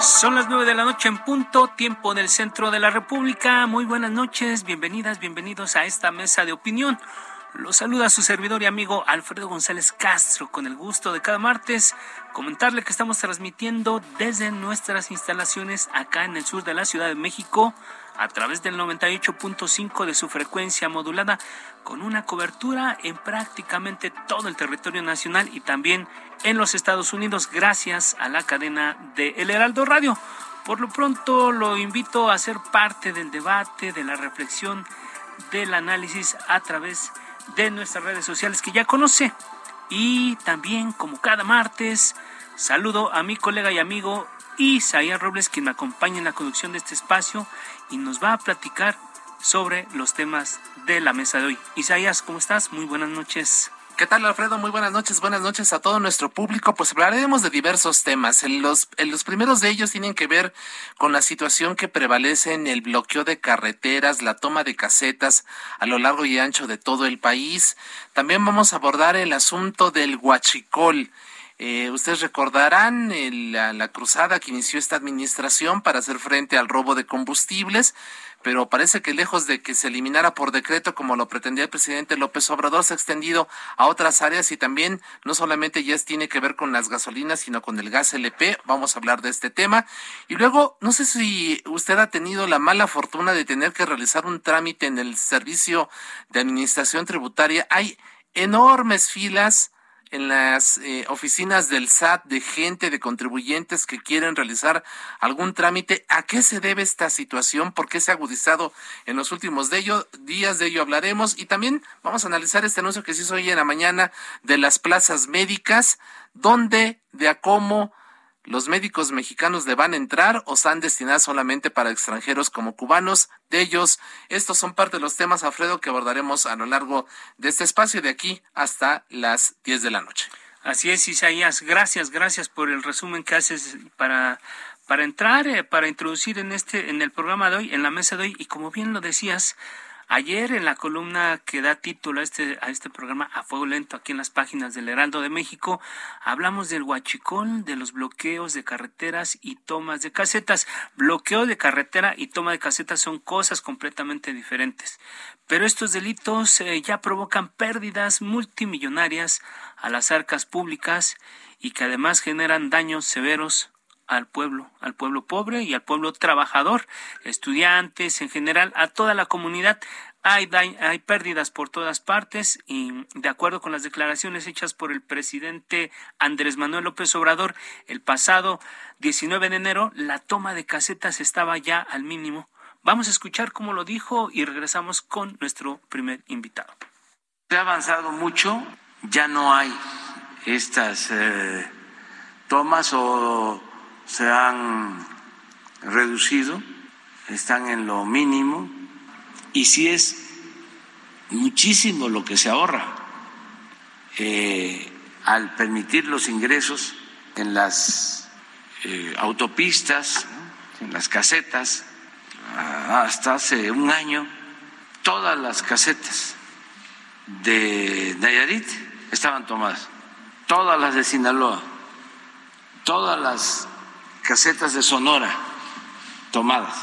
Son las nueve de la noche en punto, tiempo del centro de la República. Muy buenas noches, bienvenidas, bienvenidos a esta mesa de opinión. Los saluda su servidor y amigo Alfredo González Castro con el gusto de cada martes comentarle que estamos transmitiendo desde nuestras instalaciones acá en el sur de la Ciudad de México a través del 98.5 de su frecuencia modulada con una cobertura en prácticamente todo el territorio nacional y también en los Estados Unidos gracias a la cadena de El Heraldo Radio. Por lo pronto lo invito a ser parte del debate, de la reflexión, del análisis a través de nuestras redes sociales que ya conoce. Y también, como cada martes, saludo a mi colega y amigo Isaías Robles, quien me acompaña en la conducción de este espacio y nos va a platicar sobre los temas de la mesa de hoy. Isaías, ¿cómo estás? Muy buenas noches. ¿Qué tal, Alfredo? Muy buenas noches, buenas noches a todo nuestro público. Pues hablaremos de diversos temas. En los, en los primeros de ellos tienen que ver con la situación que prevalece en el bloqueo de carreteras, la toma de casetas a lo largo y ancho de todo el país. También vamos a abordar el asunto del huachicol. Eh, ustedes recordarán la, la, cruzada que inició esta administración para hacer frente al robo de combustibles, pero parece que lejos de que se eliminara por decreto como lo pretendía el presidente López Obrador, se ha extendido a otras áreas y también no solamente ya tiene que ver con las gasolinas, sino con el gas LP. Vamos a hablar de este tema. Y luego, no sé si usted ha tenido la mala fortuna de tener que realizar un trámite en el servicio de administración tributaria. Hay enormes filas en las eh, oficinas del SAT de gente, de contribuyentes que quieren realizar algún trámite. ¿A qué se debe esta situación? ¿Por qué se ha agudizado en los últimos de ello, días? De ello hablaremos. Y también vamos a analizar este anuncio que se hizo hoy en la mañana de las plazas médicas, donde de a cómo los médicos mexicanos le van a entrar o están destinados solamente para extranjeros como cubanos. De ellos, estos son parte de los temas, Alfredo, que abordaremos a lo largo de este espacio de aquí hasta las 10 de la noche. Así es, Isaías. Gracias, gracias por el resumen que haces para, para entrar, eh, para introducir en este, en el programa de hoy, en la mesa de hoy. Y como bien lo decías, Ayer en la columna que da título a este, a este programa A Fuego Lento aquí en las páginas del Heraldo de México, hablamos del huachicón, de los bloqueos de carreteras y tomas de casetas. Bloqueo de carretera y toma de casetas son cosas completamente diferentes. Pero estos delitos eh, ya provocan pérdidas multimillonarias a las arcas públicas y que además generan daños severos al pueblo, al pueblo pobre y al pueblo trabajador, estudiantes en general, a toda la comunidad. Hay, hay pérdidas por todas partes y de acuerdo con las declaraciones hechas por el presidente Andrés Manuel López Obrador el pasado 19 de enero, la toma de casetas estaba ya al mínimo. Vamos a escuchar cómo lo dijo y regresamos con nuestro primer invitado. Se ha avanzado mucho, ya no hay estas eh, tomas o se han reducido, están en lo mínimo y si es muchísimo lo que se ahorra eh, al permitir los ingresos en las eh, autopistas, en las casetas. Hasta hace un año todas las casetas de Nayarit estaban tomadas, todas las de Sinaloa, todas las casetas de Sonora tomadas.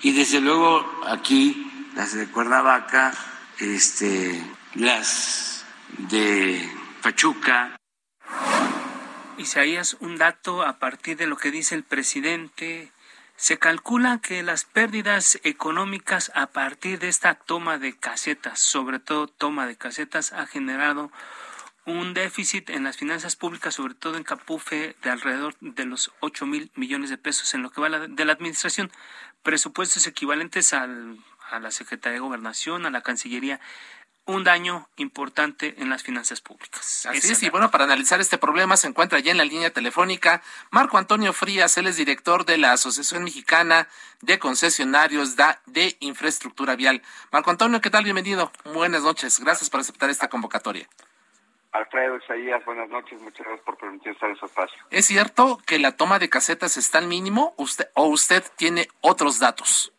Y desde luego aquí las de Cuernavaca, este, las de Pachuca. Isaías, un dato a partir de lo que dice el presidente. Se calcula que las pérdidas económicas a partir de esta toma de casetas, sobre todo toma de casetas, ha generado un déficit en las finanzas públicas, sobre todo en Capufe, de alrededor de los 8 mil millones de pesos en lo que va de la administración. Presupuestos equivalentes al, a la Secretaría de Gobernación, a la Cancillería un daño importante en las finanzas públicas. Así es, y bueno, para analizar este problema se encuentra ya en la línea telefónica Marco Antonio Frías, él es director de la Asociación Mexicana de Concesionarios de Infraestructura Vial. Marco Antonio, ¿qué tal? Bienvenido. Buenas noches. Gracias por aceptar esta convocatoria. Alfredo Isaías, buenas noches. Muchas gracias por permitir estar en su espacio. ¿Es cierto que la toma de casetas está al mínimo usted, o usted tiene otros datos?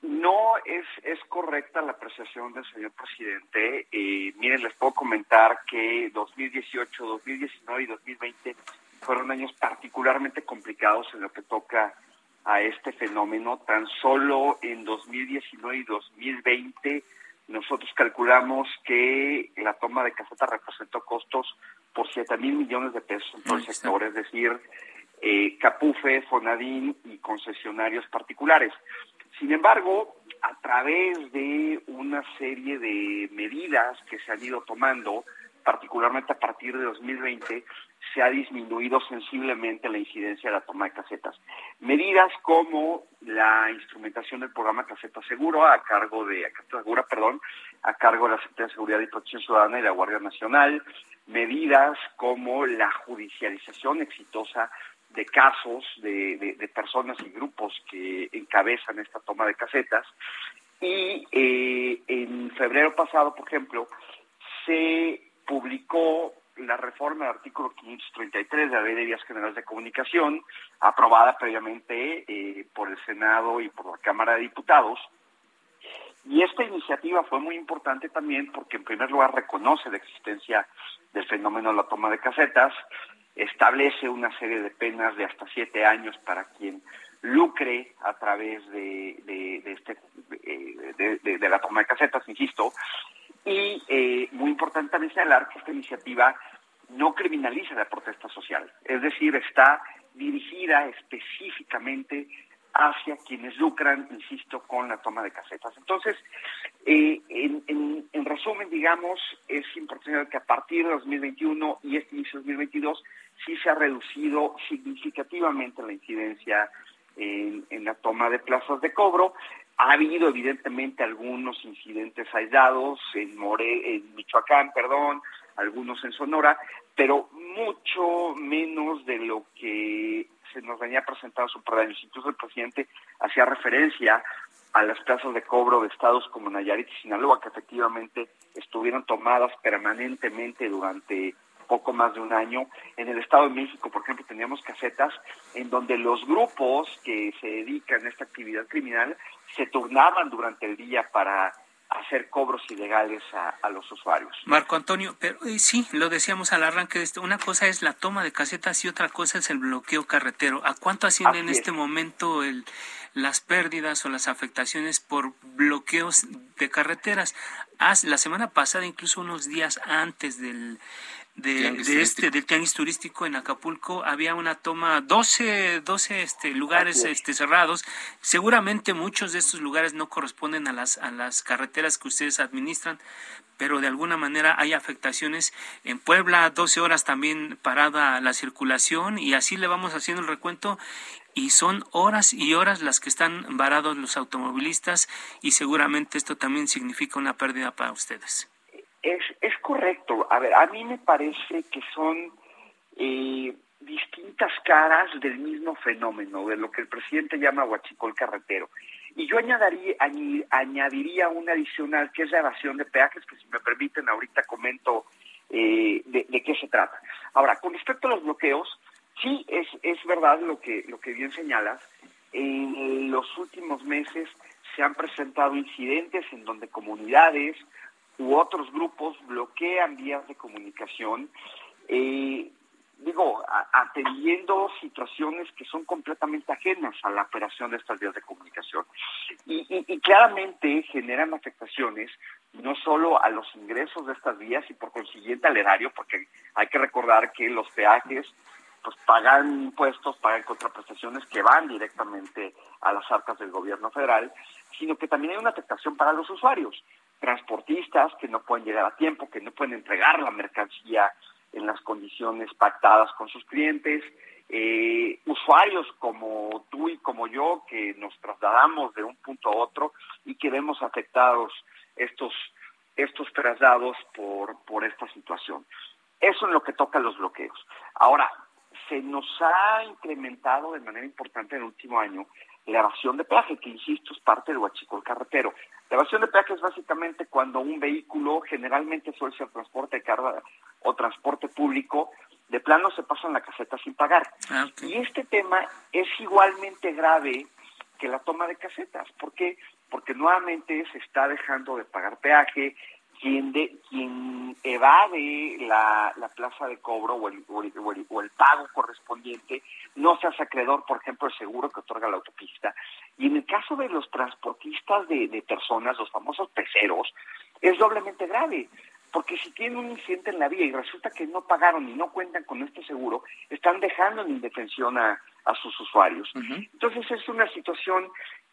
No es, es correcta la apreciación del señor presidente. Eh, miren, les puedo comentar que 2018, 2019 y 2020 fueron años particularmente complicados en lo que toca a este fenómeno. Tan solo en 2019 y 2020 nosotros calculamos que la toma de caseta representó costos por 7 mil millones de pesos en todo el sector, es decir, eh, Capufe, Fonadín y concesionarios particulares. Sin embargo, a través de una serie de medidas que se han ido tomando, particularmente a partir de 2020, se ha disminuido sensiblemente la incidencia de la toma de casetas. Medidas como la instrumentación del programa Caseta Seguro a cargo de Segura, perdón, a cargo de la Secretaría de Seguridad y Protección Ciudadana y la Guardia Nacional, medidas como la judicialización exitosa de casos de, personas y grupos que encabezan esta toma de casetas. Y eh, en febrero pasado, por ejemplo, se publicó la reforma del artículo 533 de la Ley de Vías Generales de Comunicación, aprobada previamente eh, por el Senado y por la Cámara de Diputados. Y esta iniciativa fue muy importante también porque en primer lugar reconoce la existencia del fenómeno de la toma de casetas, establece una serie de penas de hasta siete años para quien lucre a través de, este, eh, de, la toma de casetas, insisto, y eh, muy importante también señalar que esta iniciativa no criminaliza la protesta social, es decir, está dirigida específicamente hacia quienes lucran, insisto, con la toma de casetas. Entonces, eh, en, resumen, digamos, es importante que a partir de 2021 y este inicio de 2022 sí se ha reducido significativamente la incidencia en, la toma de plazas de cobro. Ha habido evidentemente algunos incidentes aislados en, More, en Michoacán, perdón, algunos en Sonora, pero mucho menos de lo que se nos venía presentado su años. Incluso el presidente hacía referencia a las plazas de cobro de estados como Nayarit y Sinaloa, que efectivamente estuvieron tomadas permanentemente durante poco más de un año. En el Estado de México, por ejemplo, teníamos casetas en donde los grupos que se dedican a esta actividad criminal se turnaban durante el día para hacer cobros ilegales a, los usuarios. Marco Antonio, pero eh, sí, lo decíamos al arranque de esto, una cosa es la toma de casetas y otra cosa es el bloqueo carretero. ¿A cuánto asciende en este momento el, las pérdidas o las afectaciones por bloqueos de carreteras? la semana pasada, incluso unos días antes del de, este del tianguis turístico en Acapulco. Había una toma 12 12 este lugares este cerrados. Seguramente muchos de estos lugares no corresponden a las a las carreteras que ustedes administran pero de alguna manera hay afectaciones en Puebla 12 horas también parada la circulación y así le vamos haciendo el recuento y son horas y horas las que están varados los automovilistas y seguramente esto también significa una pérdida para ustedes es, es correcto. A ver, a mí me parece que son eh, distintas caras del mismo fenómeno, de lo que el presidente llama huachicol carretero. Y yo añadiría, añadiría una adicional, que es la evasión de peajes, que si me permiten ahorita comento eh, de, qué se trata. Ahora, con respecto a los bloqueos, sí es, es verdad lo que, lo que bien señalas. En los últimos meses se han presentado incidentes en donde comunidades u otros grupos bloquean vías de comunicación, eh, digo, atendiendo situaciones que son completamente ajenas a la operación de estas vías de comunicación. Y, y, claramente generan afectaciones no solo a los ingresos de estas vías y por consiguiente al erario, porque hay que recordar que los peajes pues pagan impuestos, pagan contraprestaciones que van directamente a las arcas del gobierno federal, sino que también hay una afectación para los usuarios, transportistas que no pueden llegar a tiempo, que no pueden entregar la mercancía en las condiciones pactadas con sus clientes, eh, usuarios como tú y como yo que nos trasladamos de un punto a otro y que vemos afectados estos estos traslados por, por esta situación. Eso en lo que toca los bloqueos. Ahora, se nos ha incrementado de manera importante en el último año la evasión de peaje, que insisto es parte del huachicol carretero. La evasión de peaje es básicamente cuando un vehículo, generalmente suele ser transporte de carga o transporte público, de plano se pasa en la caseta sin pagar. Ah, y este tema es igualmente grave que la toma de casetas. ¿Por qué? Porque nuevamente se está dejando de pagar peaje, quien, de, quien evade la, la plaza de cobro o el, o, el, o, el, pago correspondiente no se hace acreedor, por ejemplo, el seguro que otorga la autopista. Y en el caso de los transportistas de, de personas, los famosos peceros, es doblemente grave, porque si tienen un incidente en la vía y resulta que no pagaron y no cuentan con este seguro, están dejando en indefensión a, a sus usuarios. Entonces es una situación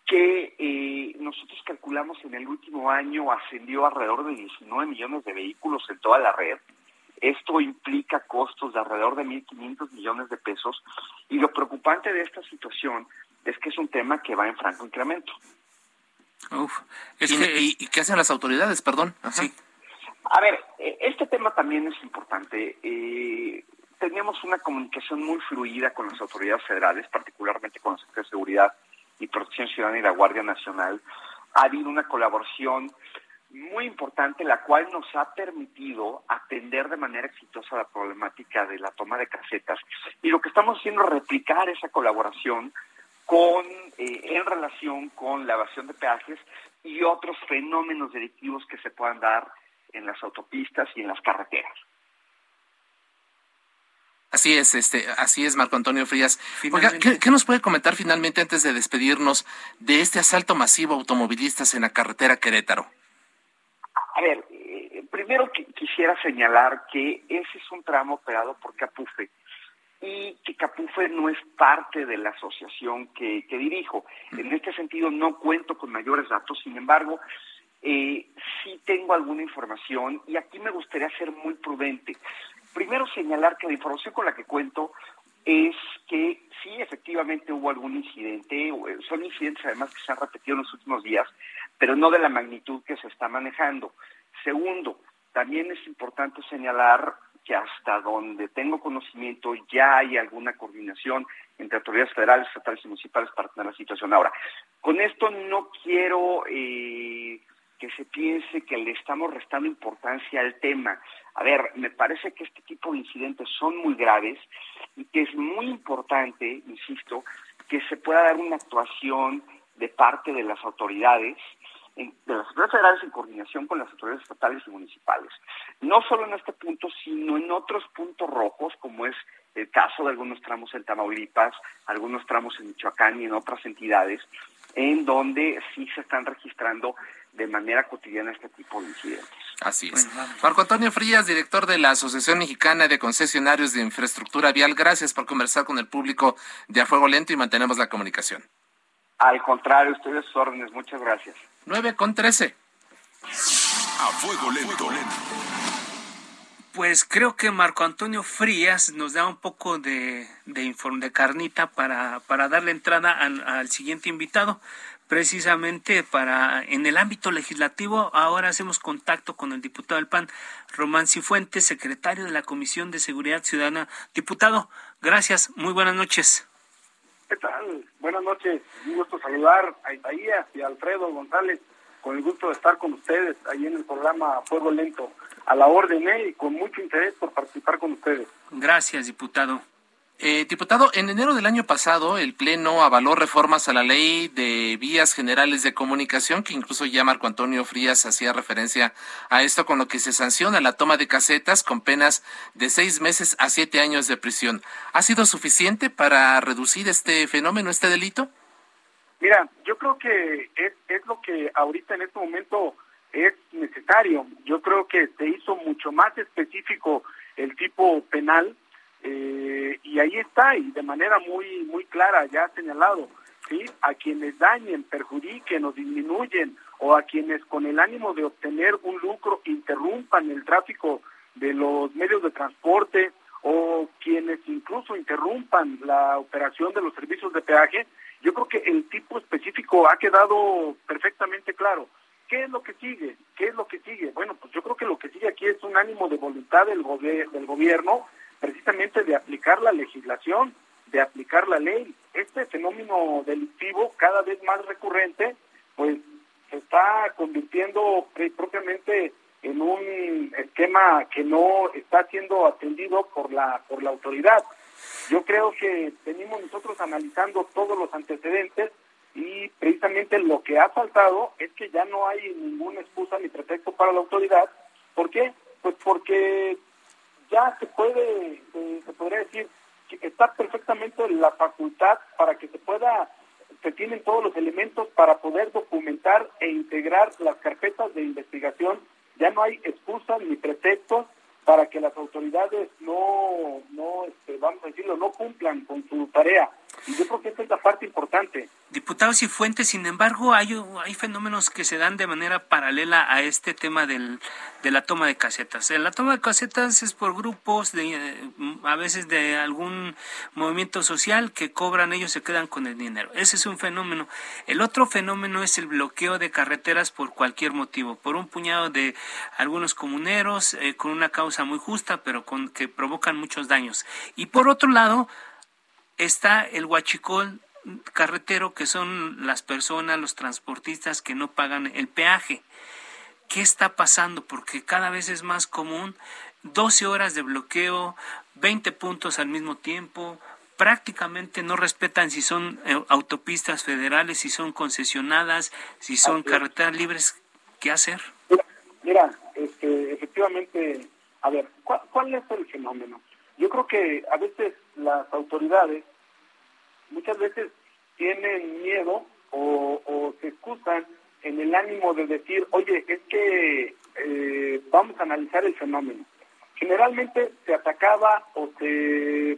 que eh, nosotros calculamos en el último año ascendió alrededor de 19 millones de vehículos en toda la red. Esto implica costos de alrededor de 1.500 millones de pesos y lo preocupante de esta situación es que es un tema que va en franco incremento. ¿Y, qué hacen las autoridades? Perdón. Sí. A ver, eh, este tema también es importante. Eh, tenemos una comunicación muy fluida con las autoridades federales, particularmente con la Secretaría de Seguridad y Protección Ciudadana y la Guardia Nacional, ha habido una colaboración muy importante, la cual nos ha permitido atender de manera exitosa la problemática de la toma de casetas. Y lo que estamos haciendo es replicar esa colaboración con, eh, en relación con la evasión de peajes y otros fenómenos delictivos que se puedan dar en las autopistas y en las carreteras. Así es, este, así es, Marco Antonio Frías. ¿qué, nos puede comentar finalmente antes de despedirnos de este asalto masivo a automovilistas en la carretera Querétaro? A ver, eh, primero quisiera señalar que ese es un tramo operado por Capufe y que Capufe no es parte de la asociación que, dirijo. En este sentido no cuento con mayores datos, sin embargo, eh, sí tengo alguna información y aquí me gustaría ser muy prudente. Primero señalar que la información con la que cuento es que sí, efectivamente hubo algún incidente, eh, son incidentes además que se han repetido en los últimos días, pero no de la magnitud que se está manejando. Segundo, también es importante señalar que hasta donde tengo conocimiento ya hay alguna coordinación entre autoridades federales, estatales y municipales para tener la situación. Ahora, con esto no quiero eh, que se piense que le estamos restando importancia al tema. A ver, me parece que este tipo de incidentes son muy graves y que es muy importante, insisto, que se pueda dar una actuación de parte de las autoridades, de las autoridades federales en coordinación con las autoridades estatales y municipales. No solo en este punto, sino en otros puntos rojos, como es el caso de algunos tramos en Tamaulipas, algunos tramos en Michoacán y en otras entidades, en donde sí se están registrando de manera cotidiana este tipo de incidentes. Así es. Marco Antonio Frías, director de la Asociación Mexicana de Concesionarios de Infraestructura Vial, gracias por conversar con el público de A Fuego Lento y mantenemos la comunicación. Al contrario, ustedes órdenes, muchas gracias. 9 con 13. A Fuego Lento. Pues creo que Marco Antonio Frías nos da un poco de, de, de carnita para, para darle entrada al siguiente invitado precisamente para en el ámbito legislativo ahora hacemos contacto con el diputado del PAN Román Cifuentes, secretario de la Comisión de Seguridad Ciudadana. Diputado, gracias, muy buenas noches. ¿Qué tal? Buenas noches, un gusto saludar a Isaías y a Alfredo González, con el gusto de estar con ustedes ahí en el programa Fuego Lento, a la orden ¿eh? y con mucho interés por participar con ustedes. Gracias, diputado. Eh, diputado, en enero del año pasado el Pleno avaló reformas a la ley de vías generales de comunicación, que incluso ya Marco Antonio Frías hacía referencia a esto, con lo que se sanciona la toma de casetas con penas de seis meses a siete años de prisión. ¿Ha sido suficiente para reducir este fenómeno, este delito? Mira, yo creo que es, es lo que ahorita en este momento es necesario. Yo creo que se hizo mucho más específico el tipo penal eh, y ahí está, y de manera muy, muy clara, ya señalado, ¿sí? A quienes dañen, perjudiquen o disminuyen, o a quienes con el ánimo de obtener un lucro interrumpan el tráfico de los medios de transporte, o quienes incluso interrumpan la operación de los servicios de peaje, yo creo que el tipo específico ha quedado perfectamente claro. ¿Qué es lo que sigue? ¿Qué es lo que sigue? Bueno, pues yo creo que lo que sigue aquí es un ánimo de voluntad del, del gobierno precisamente de aplicar la legislación, de aplicar la ley. Este fenómeno delictivo cada vez más recurrente, pues se está convirtiendo propiamente en un esquema que no está siendo atendido por la por la autoridad. Yo creo que venimos nosotros analizando todos los antecedentes y precisamente lo que ha faltado es que ya no hay ninguna excusa ni pretexto para la autoridad. ¿Por qué? Pues porque ya se puede, eh, se podría decir, que está perfectamente la facultad para que se pueda, se tienen todos los elementos para poder documentar e integrar las carpetas de investigación. Ya no hay excusas ni pretextos para que las autoridades no, no este, vamos a decirlo, no cumplan con su tarea. Y yo creo que esta es la parte importante. Y fuentes, sin embargo, hay, hay fenómenos que se dan de manera paralela a este tema del, de la toma de casetas. La toma de casetas es por grupos, de, a veces de algún movimiento social que cobran, ellos se quedan con el dinero. Ese es un fenómeno. El otro fenómeno es el bloqueo de carreteras por cualquier motivo, por un puñado de algunos comuneros eh, con una causa muy justa, pero con, que provocan muchos daños. Y por otro lado, está el huachicol carretero, que son las personas, los transportistas que no pagan el peaje. ¿Qué está pasando? Porque cada vez es más común 12 horas de bloqueo, 20 puntos al mismo tiempo, prácticamente no respetan si son eh, autopistas federales, si son concesionadas, si son carreteras libres. ¿Qué hacer? Mira, este, efectivamente, a ver, ¿cuál es el fenómeno? Yo creo que a veces las autoridades muchas veces tienen miedo o, se excusan en el ánimo de decir, oye, es que eh, vamos a analizar el fenómeno. Generalmente se atacaba o se,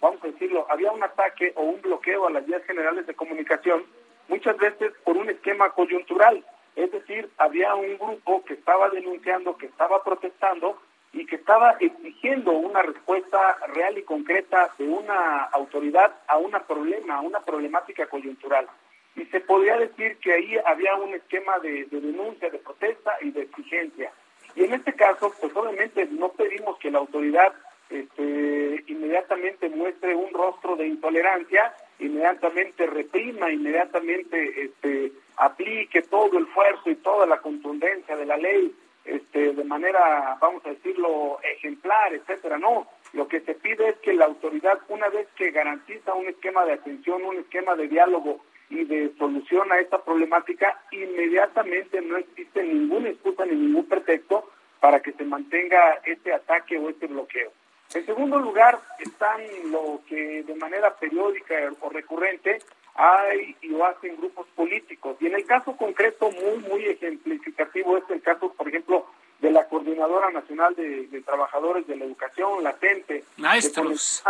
vamos a decirlo, había un ataque o un bloqueo a las vías generales de comunicación, muchas veces por un esquema coyuntural. Es decir, había un grupo que estaba denunciando, que estaba protestando y que estaba exigiendo una respuesta real y concreta de una autoridad a un problema, a una problemática coyuntural. Y se podría decir que ahí había un esquema de, denuncia, de protesta y de exigencia. Y en este caso, pues obviamente no pedimos que la autoridad este, inmediatamente muestre un rostro de intolerancia, inmediatamente reprima, inmediatamente este, aplique todo el esfuerzo y toda la contundencia de la ley este, de manera, vamos a decirlo, ejemplar, etcétera. No, lo que se pide es que la autoridad, una vez que garantiza un esquema de atención, un esquema de diálogo y de solución a esta problemática, inmediatamente no existe ninguna excusa ni ningún pretexto para que se mantenga este ataque o este bloqueo. En segundo lugar, están lo que de manera periódica o recurrente hay y lo hacen grupos políticos. Y en el caso concreto muy, muy ejemplificativo es el caso, por ejemplo, de la Coordinadora Nacional de, Trabajadores de la Educación, latente. Maestros.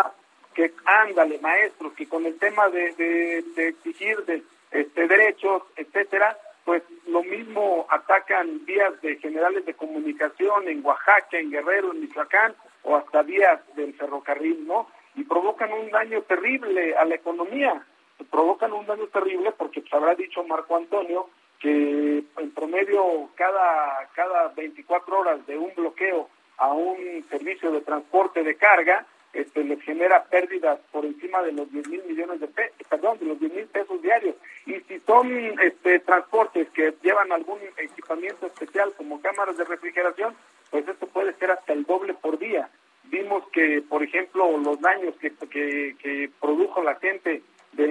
Que, ándale, maestros, que con el tema de, de, exigir de, este, derechos, etcétera, pues lo mismo atacan vías de generales de comunicación en Oaxaca, en Guerrero, en Michoacán, o hasta vías del ferrocarril, ¿no? Y provocan un daño terrible a la economía provocan un daño terrible porque pues, habrá dicho Marco Antonio que en promedio cada, cada 24 horas de un bloqueo a un servicio de transporte de carga, este, les genera pérdidas por encima de los 10 mil millones de pesos, perdón, de los 10 mil pesos diarios. Y si son este, transportes que llevan algún equipamiento especial como cámaras de refrigeración, pues esto puede ser hasta el doble por día. Vimos que, por ejemplo, los daños que, que, produjo la gente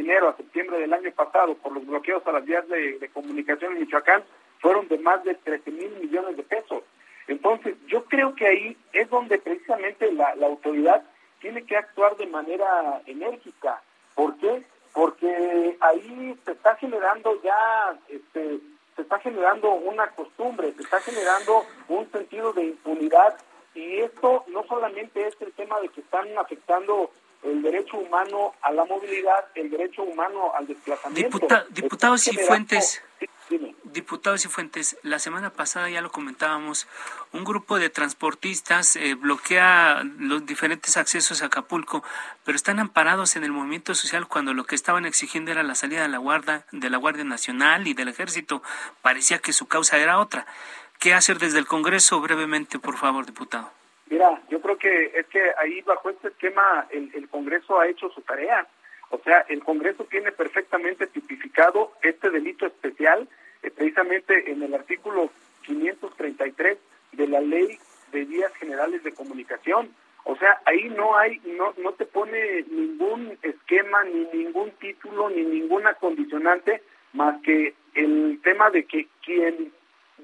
enero a septiembre del año pasado por los bloqueos a las vías de, comunicación en Michoacán fueron de más de 13 mil millones de pesos. Entonces, yo creo que ahí es donde precisamente la, autoridad tiene que actuar de manera enérgica. ¿Por qué? Porque ahí se está generando ya, este, se está generando una costumbre, se está generando un sentido de impunidad y esto no solamente es el tema de que están afectando derecho humano a la movilidad, el derecho humano al desplazamiento. diputados y fuentes. Diputados y Fuentes, la semana pasada ya lo comentábamos, un grupo de transportistas eh, bloquea los diferentes accesos a Acapulco, pero están amparados en el movimiento social cuando lo que estaban exigiendo era la salida de la Guardia, de la Guardia Nacional y del Ejército. Parecía que su causa era otra. ¿Qué hacer desde el Congreso brevemente, por favor, diputado? Mira, yo creo que que ahí bajo este esquema el, Congreso ha hecho su tarea. O sea, el Congreso tiene perfectamente tipificado este delito especial eh, precisamente en el artículo 533 de la Ley de Vías Generales de Comunicación. O sea, ahí no hay, no, no te pone ningún esquema, ni ningún título, ni ninguna condicionante, más que el tema de que quien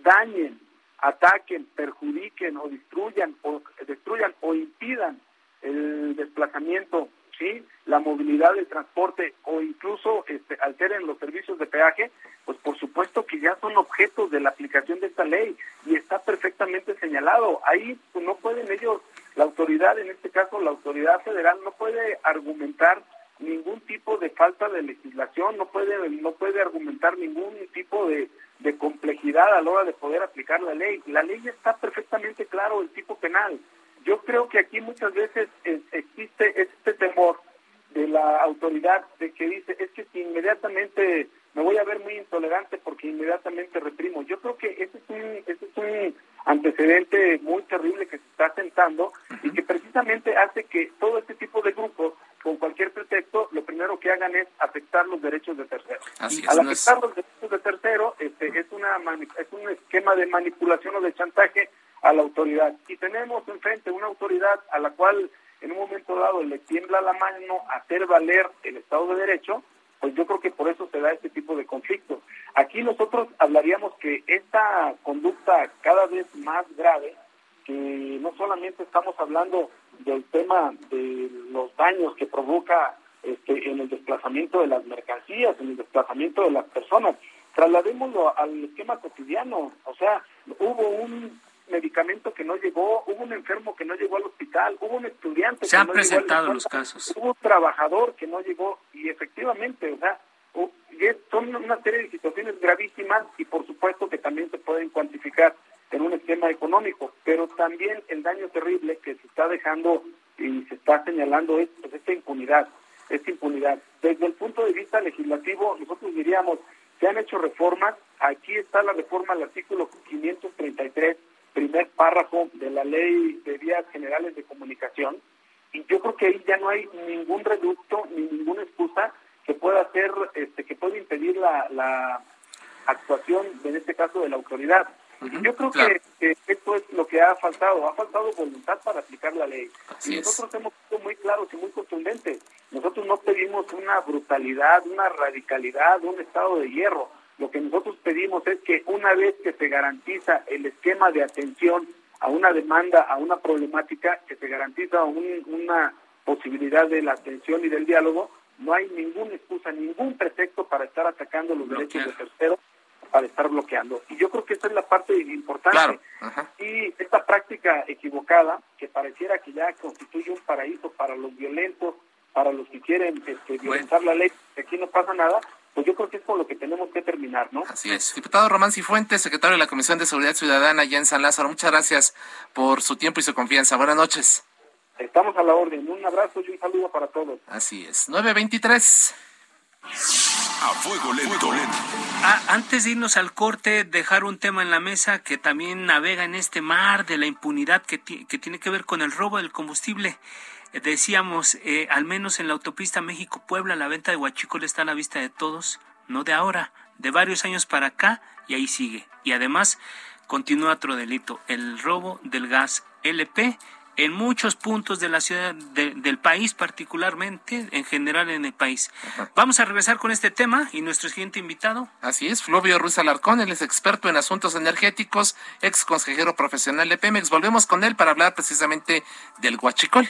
dañen, ataquen, perjudiquen o destruyan o destruyan o impidan el desplazamiento sí la movilidad del transporte o incluso este, alteren los servicios de peaje, pues por supuesto que ya son objetos de la aplicación de esta ley y está perfectamente señalado. Ahí pues, no pueden ellos, la autoridad, en este caso la autoridad federal, no puede argumentar ningún tipo de falta de legislación, no puede, no puede argumentar ningún tipo de, de complejidad a la hora de poder aplicar la ley. La ley está perfectamente claro, el tipo penal. Yo creo que aquí muchas veces existe este temor de la autoridad de que dice es que si inmediatamente me voy a ver muy intolerante porque inmediatamente reprimo. Yo creo que ese es un, ese es un antecedente muy terrible que se está sentando y que precisamente hace que todo este tipo de grupos, con cualquier pretexto, lo primero que hagan es afectar los derechos de terceros. Al afectar los derechos de terceros, este, es, una, es un esquema de manipulación o de chantaje a la autoridad. Y tenemos enfrente una autoridad a la cual en un momento dado le tiembla la mano a hacer valer el Estado de Derecho, pues yo creo que por eso se da este tipo de conflictos. Aquí nosotros hablaríamos que esta conducta cada vez más grave, que no solamente estamos hablando del tema de los daños que provoca este, en el desplazamiento de las mercancías, en el desplazamiento de las personas, trasladémoslo al esquema cotidiano. O sea, hubo un medicamento que no llegó, hubo un enfermo que no llegó al hospital, hubo un estudiante Se han presentado los casos. Hubo un trabajador que no llegó y efectivamente, o sea, son una serie de situaciones gravísimas y por supuesto que también se pueden cuantificar en un esquema económico, pero también el daño terrible que se está dejando y se está señalando es pues, esta impunidad, esta impunidad. Desde el punto de vista legislativo, nosotros diríamos, se han hecho reformas, aquí está la reforma al artículo 533 primer párrafo de la Ley de Vías Generales de Comunicación, y yo creo que ahí ya no hay ningún reducto ni ninguna excusa que pueda hacer, este, que pueda impedir la, la actuación, en este caso, de la autoridad. yo creo que, esto es lo que ha faltado, ha faltado voluntad para aplicar la ley. y nosotros hemos sido muy claros y muy contundentes. Nosotros no pedimos una brutalidad, una radicalidad, un estado de hierro. Lo que nosotros pedimos es que una vez que se garantiza el esquema de atención a una demanda, a una problemática, que se garantiza una posibilidad de la atención y del diálogo, no hay ninguna excusa, ningún pretexto para estar atacando los derechos de terceros, para estar bloqueando. Y yo creo que esa es la parte importante. Y esta práctica equivocada, que pareciera que ya constituye un paraíso para los violentos, para los que quieren este, violentar la ley, que aquí no pasa nada, pues yo creo que es con lo que tenemos que terminar, ¿no? Así es. Diputado Román Cifuentes, secretario de la Comisión de Seguridad Ciudadana allá en San Lázaro, muchas gracias por su tiempo y su confianza. Buenas noches. Estamos a la orden. Un abrazo y un saludo para todos. Así es. 923. A fuego lento. Ah, antes de irnos al corte, dejar un tema en la mesa que también navega en este mar de la impunidad que, que tiene que ver con el robo del combustible decíamos, eh, al menos en la autopista México-Puebla, la venta de huachicol está a la vista de todos, no de ahora, de varios años para acá, y ahí sigue. Y además, continúa otro delito, el robo del gas LP en muchos puntos de la ciudad, del país particularmente, en general en el país. Vamos a regresar con este tema y nuestro siguiente invitado. Así es, Flovio Ruiz Alarcón, él es experto en asuntos energéticos, ex consejero profesional de Pemex. Volvemos con él para hablar precisamente del huachicol.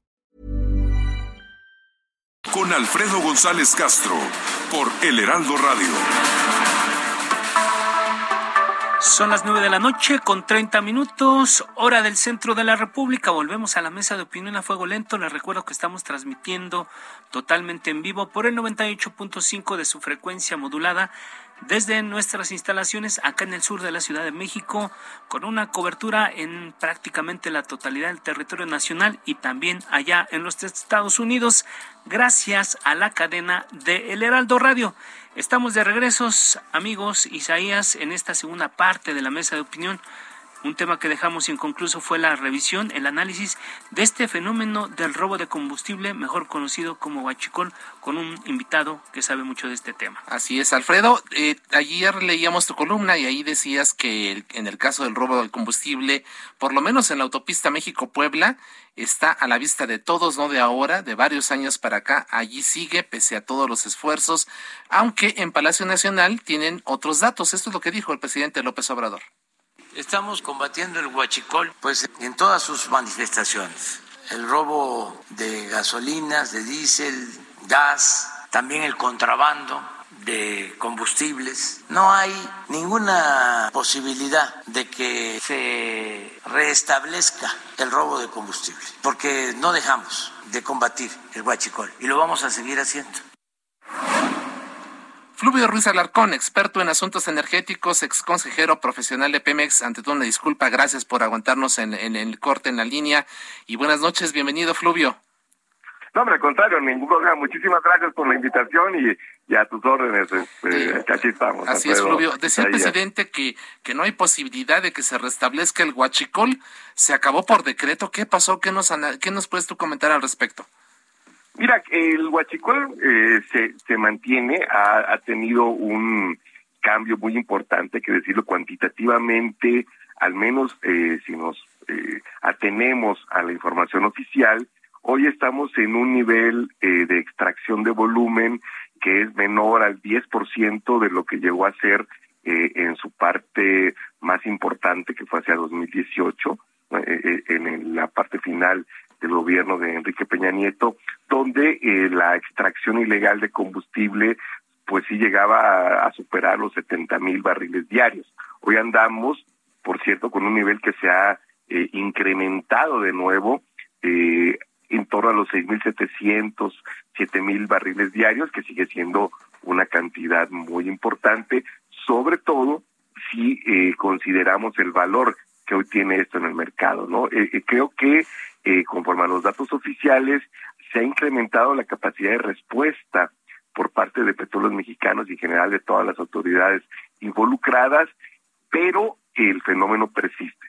Con Alfredo González Castro por El Heraldo Radio. Son las nueve de la noche con 30 minutos, hora del centro de la República. Volvemos a la mesa de opinión a fuego lento. Les recuerdo que estamos transmitiendo totalmente en vivo por el 98.5 de su frecuencia modulada desde nuestras instalaciones acá en el sur de la Ciudad de México, con una cobertura en prácticamente la totalidad del territorio nacional y también allá en los Estados Unidos, gracias a la cadena de El Heraldo Radio. Estamos de regresos, amigos Isaías, en esta segunda parte de la mesa de opinión un tema que dejamos inconcluso fue la revisión, el análisis de este fenómeno del robo de combustible, mejor conocido como huachicol, con un invitado que sabe mucho de este tema. Así es, Alfredo. Eh, ayer leíamos tu columna y ahí decías que en el caso del robo de combustible, por lo menos en la autopista México-Puebla, está a la vista de todos, no de ahora, de varios años para acá. Allí sigue, pese a todos los esfuerzos, aunque en Palacio Nacional tienen otros datos. Esto es lo que dijo el presidente López Obrador. Estamos combatiendo el huachicol pues en todas sus manifestaciones. El robo de gasolinas, de diésel, gas, también el contrabando de combustibles. No hay ninguna posibilidad de que se restablezca el robo de combustible, porque no dejamos de combatir el huachicol y lo vamos a seguir haciendo. Fluvio Ruiz Alarcón, experto en asuntos energéticos, ex consejero profesional de Pemex. Ante todo, una disculpa, gracias por aguantarnos en, el corte en la línea. Y buenas noches, bienvenido, Fluvio. No, hombre, al contrario, ningún problema. Muchísimas gracias por la invitación y, a tus órdenes. Este, aquí estamos. Así es, Fluvio. Decía el presidente que, que no hay posibilidad de que se restablezca el huachicol. Se acabó por decreto. ¿Qué pasó? ¿Qué nos, qué nos puedes tú comentar al respecto? Mira, el huachicol eh, se, se mantiene, ha, tenido un cambio muy importante, que decirlo cuantitativamente, al menos eh, si nos eh, atenemos a la información oficial, hoy estamos en un nivel de extracción de volumen que es menor al 10% de lo que llegó a ser en su parte más importante, que fue hacia 2018, en la parte final del gobierno de Enrique Peña Nieto, donde eh, la extracción ilegal de combustible pues sí llegaba a, superar los 70 mil barriles diarios. Hoy andamos, por cierto, con un nivel que se ha eh, incrementado de nuevo eh, en torno a los 6.700, 7.000 barriles diarios, que sigue siendo una cantidad muy importante, sobre todo si eh, consideramos el valor que hoy tiene esto en el mercado, ¿no? creo que eh, conforme a los datos oficiales, se ha incrementado la capacidad de respuesta por parte de petróleos mexicanos y en general de todas las autoridades involucradas, pero el fenómeno persiste,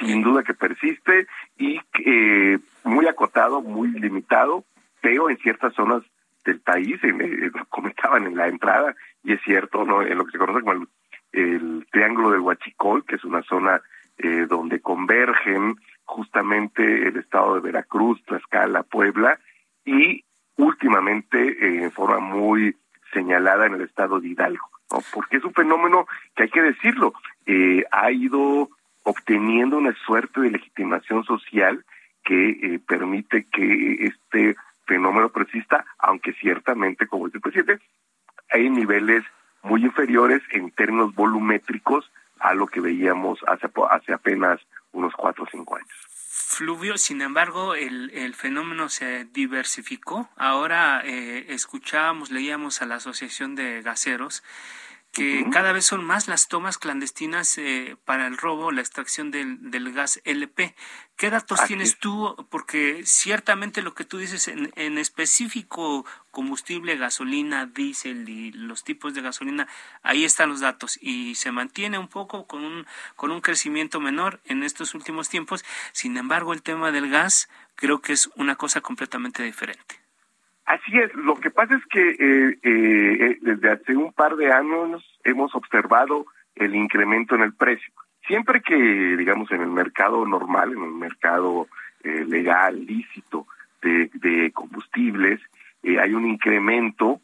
sin duda que persiste y eh, muy acotado, muy limitado, pero en ciertas zonas del país, eh, lo comentaban en la entrada, y es cierto, ¿no? en lo que se conoce como el, el Triángulo del Huachicol, que es una zona eh, donde convergen justamente el estado de Veracruz, Tlaxcala, Puebla y últimamente eh, en forma muy señalada en el estado de Hidalgo, ¿no? porque es un fenómeno que hay que decirlo, eh, ha ido obteniendo una suerte de legitimación social que eh, permite que este fenómeno persista, aunque ciertamente, como dice el presidente, hay niveles muy inferiores en términos volumétricos a lo que veíamos hace, hace apenas unos cuatro o cinco años. Fluvio, sin embargo, el, el fenómeno se diversificó. Ahora eh, escuchábamos, leíamos a la Asociación de Gaseros que cada vez son más las tomas clandestinas eh, para el robo, la extracción del, del gas LP. ¿Qué datos tienes tú? Porque ciertamente lo que tú dices en, en, específico, combustible, gasolina, diésel y los tipos de gasolina, ahí están los datos y se mantiene un poco con un, con un crecimiento menor en estos últimos tiempos. Sin embargo, el tema del gas creo que es una cosa completamente diferente. Así es, lo que pasa es que eh, eh, desde hace un par de años hemos observado el incremento en el precio. Siempre que, digamos, en el mercado normal, en el mercado eh, legal, lícito de, combustibles, eh, hay un incremento,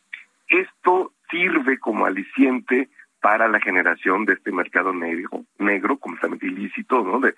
esto sirve como aliciente para la generación de este mercado negro, negro completamente ilícito, ¿no? De,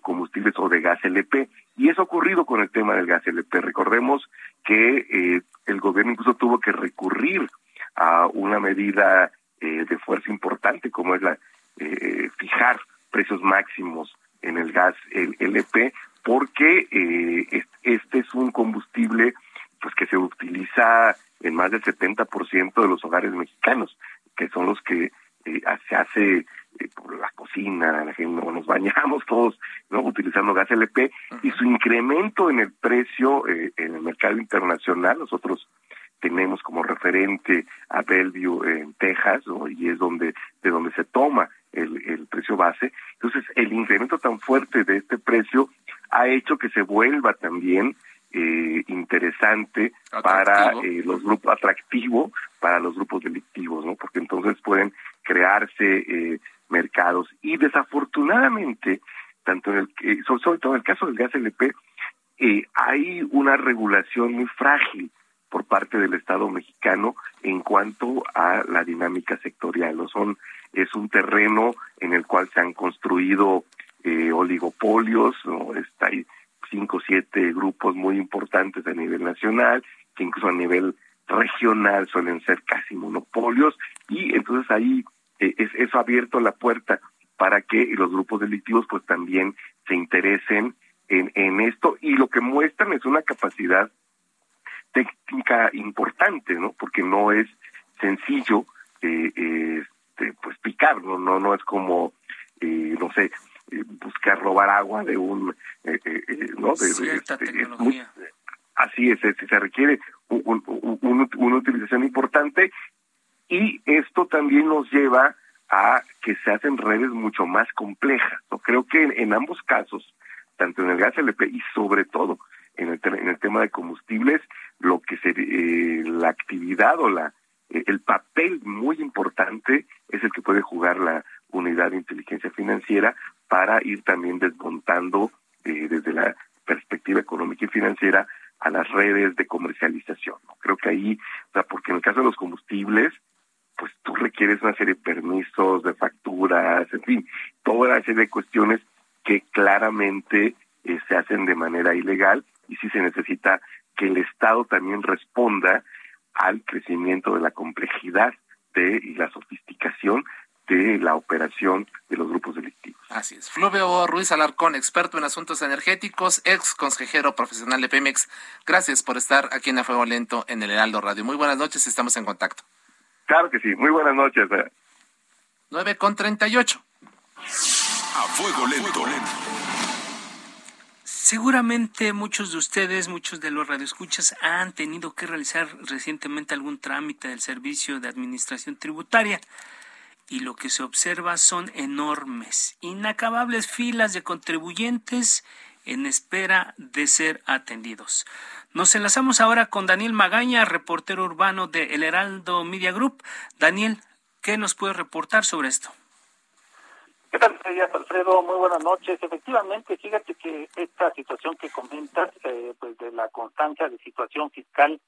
combustibles o de gas LP. Y eso ha ocurrido con el tema del gas LP. Recordemos que eh, el gobierno incluso tuvo que recurrir a una medida eh, de fuerza importante como es la eh, fijar precios máximos en el gas LP porque eh, este es un combustible pues que se utiliza en más del 70% de los hogares mexicanos que son los que eh, se hace eh, por la cocina, la gente, nos bañamos todos no utilizando gas LP y su incremento en el precio eh, en el mercado internacional, nosotros tenemos como referente a Bellevue en Texas ¿no? y es donde de donde se toma el, el precio base. Entonces, el incremento tan fuerte de este precio ha hecho que se vuelva también eh, interesante Atractivo. para eh, los grupos, atractivo para los grupos delictivos, ¿no? Porque entonces pueden crearse eh, mercados y desafortunadamente, tanto en el, sobre, sobre todo en el caso del gas LP, eh, hay una regulación muy frágil por parte del Estado mexicano en cuanto a la dinámica sectorial. ¿no? Son, es un terreno en el cual se han construido eh, oligopolios, ¿no? Está ahí cinco o siete grupos muy importantes a nivel nacional, que incluso a nivel regional suelen ser casi monopolios, y entonces ahí eh, es, eso ha abierto la puerta para que los grupos delictivos pues también se interesen en, en esto, y lo que muestran es una capacidad técnica importante, ¿no? Porque no es sencillo eh, eh, este, pues picar, no no no es como eh, no sé buscar robar agua de un eh, eh, eh, no de, Cierta este, es muy- tecnología. así es, es, se requiere un- un- un- una utilización importante y esto también nos lleva a que se hacen redes mucho más complejas. ¿no? Creo que en, en ambos casos, tanto en el gas LP y sobre todo en el, en el tema de combustibles, lo que se, eh, la actividad o la eh, el papel muy importante es el que puede jugar la unidad de inteligencia financiera para ir también desmontando eh, desde la perspectiva económica y financiera a las redes de comercialización. Creo que ahí, o sea, porque en el caso de los combustibles, pues tú requieres una serie de permisos, de facturas, en fin, toda una serie de cuestiones que claramente eh, se hacen de manera ilegal y sí se necesita que el Estado también responda al crecimiento de la complejidad de y la sofisticación de la operación de los grupos delictivos. Así es. Fluvio Ruiz Alarcón, experto en asuntos energéticos, ex consejero profesional de Pemex. Gracias por estar aquí en A Fuego Lento en el Heraldo Radio. Muy buenas noches, estamos en contacto. Claro que sí, muy buenas noches. eh. 9 con 38. A fuego lento. Seguramente muchos de ustedes, muchos de los radioescuchas han tenido que realizar recientemente algún trámite del servicio de administración tributaria y lo que se observa son enormes, inacabables filas de contribuyentes en espera de ser atendidos. Nos enlazamos ahora con Daniel Magaña, reportero urbano de El Heraldo Media Group. Daniel, ¿qué nos puede reportar sobre esto? ¿Qué tal, Alfredo? Muy buenas noches. Efectivamente, fíjate que esta situación que comentas, eh, pues de la constancia de situación fiscal,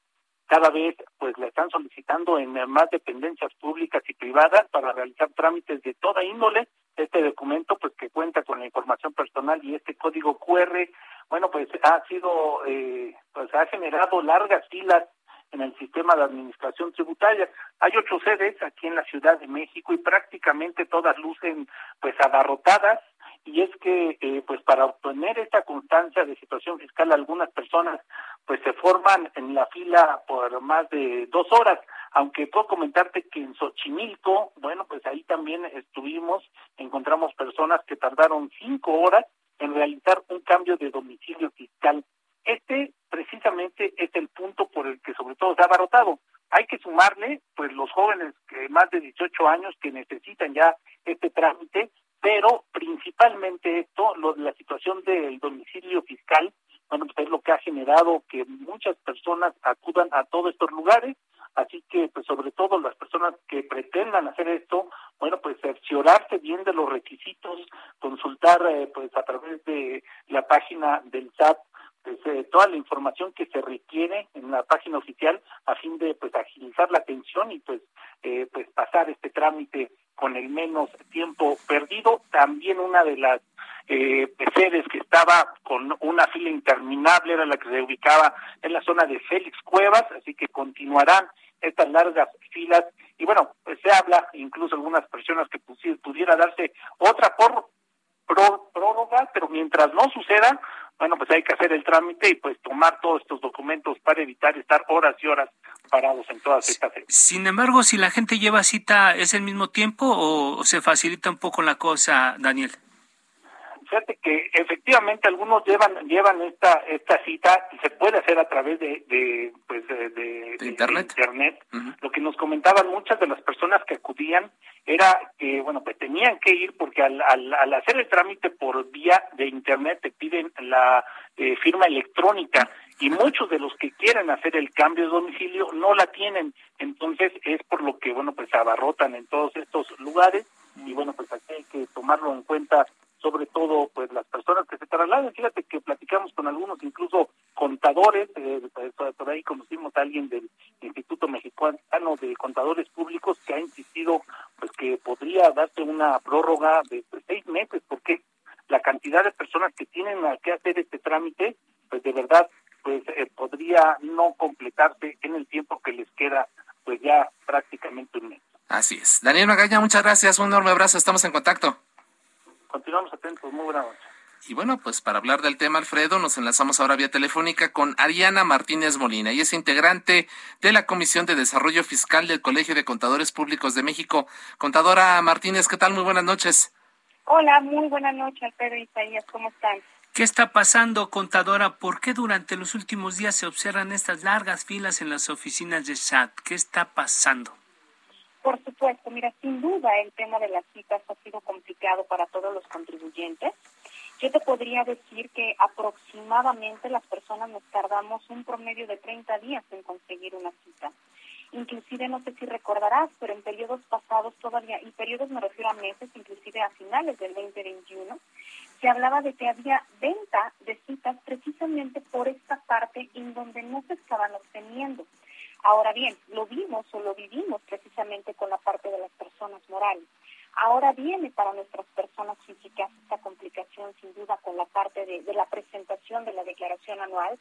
cada vez pues le están solicitando en más dependencias públicas y privadas para realizar trámites de toda índole. Este documento, pues que cuenta con la información personal y este código QR, bueno, pues ha sido, eh, pues ha generado largas filas en el sistema de administración tributaria. Hay ocho sedes aquí en la Ciudad de México y prácticamente todas lucen pues abarrotadas y es que eh, pues para obtener esta constancia de situación fiscal algunas personas pues se forman en la fila por más de dos horas. aunque puedo comentarte que en Xochimilco, bueno, pues ahí también estuvimos, encontramos personas que tardaron cinco horas en realizar un cambio de domicilio fiscal. Este precisamente es el punto por el que sobre todo se ha abarrotado. Hay que sumarle, pues, los jóvenes que más de 18 años que necesitan ya este trámite, pero principalmente esto, lo, la situación del domicilio fiscal, bueno, pues es lo que ha generado que muchas personas acudan a todos estos lugares, así que pues sobre todo las personas que pretendan hacer esto, bueno, pues cerciorarse bien de los requisitos, consultar eh, pues a través de la página del SAT pues, eh, toda la información que se requiere en la página oficial a fin de pues agilizar la atención y pues eh, pues pasar este trámite con el menos tiempo perdido. También una de las eh, que estaba con una fila interminable era la que se ubicaba en la zona de Félix Cuevas así que continuarán estas largas filas. Y bueno pues se habla incluso algunas personas que pudiera darse otra por prórroga pero mientras no suceda bueno, pues hay que hacer el trámite y pues tomar todos estos documentos para evitar estar horas y horas parados en todas estas Sin embargo, si la gente lleva cita, ¿es el mismo tiempo o se facilita un poco la cosa, Daniel? Fíjate que efectivamente algunos llevan llevan esta esta cita y se puede hacer a través de, de pues de, internet. internet. Lo que nos comentaban muchas de las personas que acudían era que bueno pues tenían que ir porque al, al, hacer el trámite por vía de internet te piden la eh, firma electrónica y muchos de los que quieren hacer el cambio de domicilio no la tienen entonces es por lo que bueno pues se abarrotan en todos estos lugares y bueno pues aquí hay que tomarlo en cuenta sobre todo pues las personas que se trasladan. Fíjate que platicamos con algunos, incluso contadores, eh, pues, por ahí conocimos a alguien del Instituto Mexicano de Contadores Públicos que ha insistido pues que podría darse una prórroga de, seis meses, porque la cantidad de personas que tienen que hacer este trámite, pues de verdad, pues eh, podría no completarse en el tiempo que les queda, pues ya prácticamente un mes. Así es. Daniel Magaña, muchas gracias, un enorme abrazo, estamos en contacto. Continuamos atentos. Muy buena noche. Y bueno, pues para hablar del tema, Alfredo, nos enlazamos ahora vía telefónica con Ariana Martínez Molina. y es integrante de la Comisión de Desarrollo Fiscal del Colegio de Contadores Públicos de México. Contadora Martínez, ¿qué tal? Muy buenas noches. Hola, muy buenas noches, Alfredo y Isaías. ¿Cómo están? ¿Qué está pasando, contadora? ¿Por qué durante los últimos días se observan estas largas filas en las oficinas de SAT? ¿Qué está pasando? Por supuesto, mira, sin duda el tema de las citas ha sido complicado para todos los contribuyentes. Yo te podría decir que aproximadamente las personas nos tardamos un promedio de 30 días en conseguir una cita. Inclusive, no sé si recordarás, pero en periodos pasados todavía, y periodos me refiero a meses, inclusive a finales del 2021, se hablaba de que había venta de citas precisamente por esta parte en donde no se estaban obteniendo. Ahora bien, lo vimos o lo vivimos precisamente con la parte de las personas morales. Ahora viene para nuestras personas físicas esta complicación sin duda con la parte de, la presentación de la declaración anual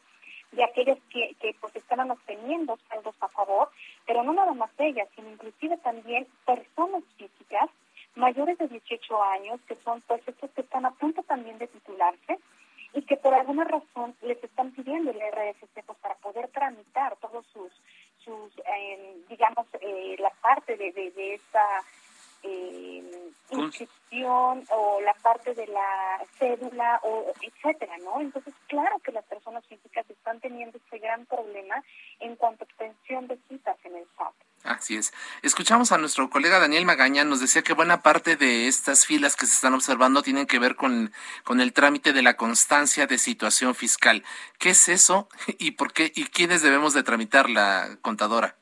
de aquellos que, que pues estaban obteniendo saldos a favor, pero no nada más ellas, sino inclusive también personas físicas mayores de 18 años que son pues que están a punto también de titularse y que por alguna razón les están pidiendo el RFC pues, para poder tramitar todos sus sus, eh, digamos, eh, la parte de, de, de esta eh, inscripción o la parte de la cédula o etcétera, ¿no? Entonces, claro que las personas físicas están teniendo este gran problema en cuanto a obtención de citas en el SAT. Así es. Escuchamos a nuestro colega Daniel Magaña, nos decía que buena parte de estas filas que se están observando tienen que ver con, con el trámite de la constancia de situación fiscal. ¿Qué es eso y por qué y quiénes debemos de tramitar la contadora?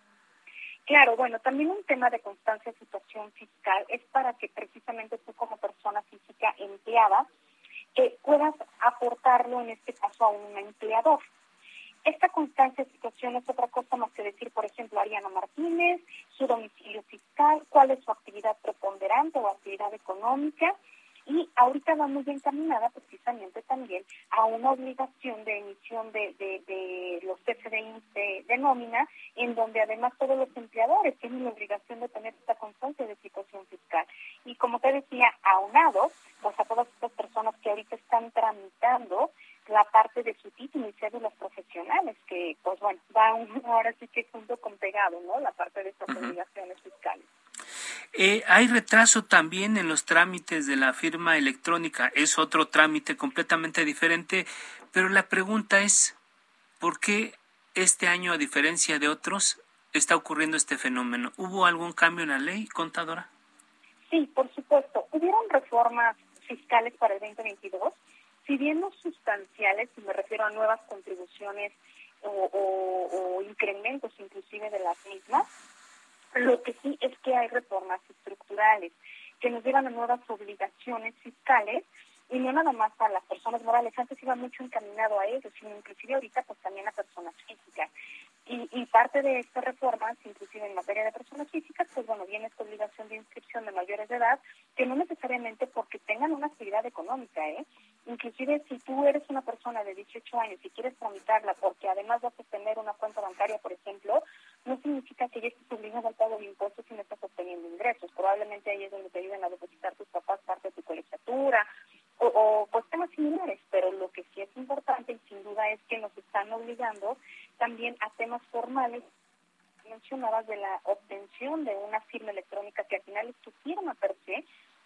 Claro, bueno, también un tema de constancia de situación fiscal es para que precisamente tú como persona física empleada eh, puedas aportarlo en este caso a un empleador. Esta constancia de situación es otra cosa más que decir, por ejemplo, Ariana Martínez, su domicilio fiscal, cuál es su actividad preponderante o actividad económica, y ahorita va muy encaminada precisamente también a una obligación de emisión de, de, los CFDI de, de, nómina, en donde además todos los empleadores tienen la obligación de tener esta constancia de situación fiscal. Y como te decía, aunado pues a todas estas personas que ahorita están tramitando la parte de su título y cédulas profesionales, que pues bueno, va va ahora sí que junto con pegado, ¿no? La parte de estas obligaciones fiscales. Eh, hay retraso también en los trámites de la firma electrónica. Es otro trámite completamente diferente, pero la pregunta es, ¿por qué este año, a diferencia de otros, está ocurriendo este fenómeno? ¿Hubo algún cambio en la ley, contadora? Sí, por supuesto. Hubieron reformas fiscales para el 2022, si bien no sustanciales, y me refiero a nuevas contribuciones o, incrementos inclusive de las mismas, lo que sí es que hay reformas estructurales que nos llevan a nuevas obligaciones fiscales y no nada más para las personas morales. Antes iba mucho encaminado a ellos, sino inclusive ahorita pues también a personas físicas. Y, y parte de estas reformas, inclusive en materia de personas físicas, pues bueno, viene esta obligación de inscripción de mayores de edad, que no necesariamente porque tengan una actividad económica, ¿eh? Inclusive si tú eres una persona de 18 años y quieres tramitarla porque además vas a tener una cuenta bancaria, por ejemplo, no significa que ya estés obligado al pago de impuestos y no estás obteniendo ingresos. Probablemente ahí es donde te ayudan a depositar tus papás parte de tu colegiatura o, o pues temas similares, pero lo que sí es importante y sin duda es que nos están obligando también a temas formales mencionabas de la obtención de una firma electrónica que al final es tu firma per se,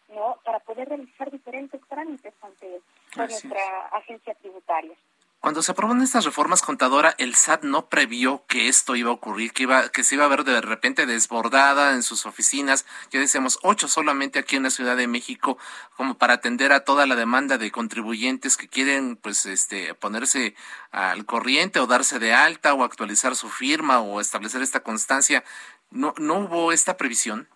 ¿no? Para poder realizar diferentes trámites ante nuestra agencia tributaria. Cuando se aprobaron estas reformas, contadora, el SAT no previó que esto iba a ocurrir, que iba, que se iba a ver de repente desbordada en sus oficinas. Ya decíamos, ocho solamente aquí en la Ciudad de México, como para atender a toda la demanda de contribuyentes que quieren, pues, este, ponerse al corriente o darse de alta o actualizar su firma o establecer esta constancia. ¿No, no hubo esta previsión?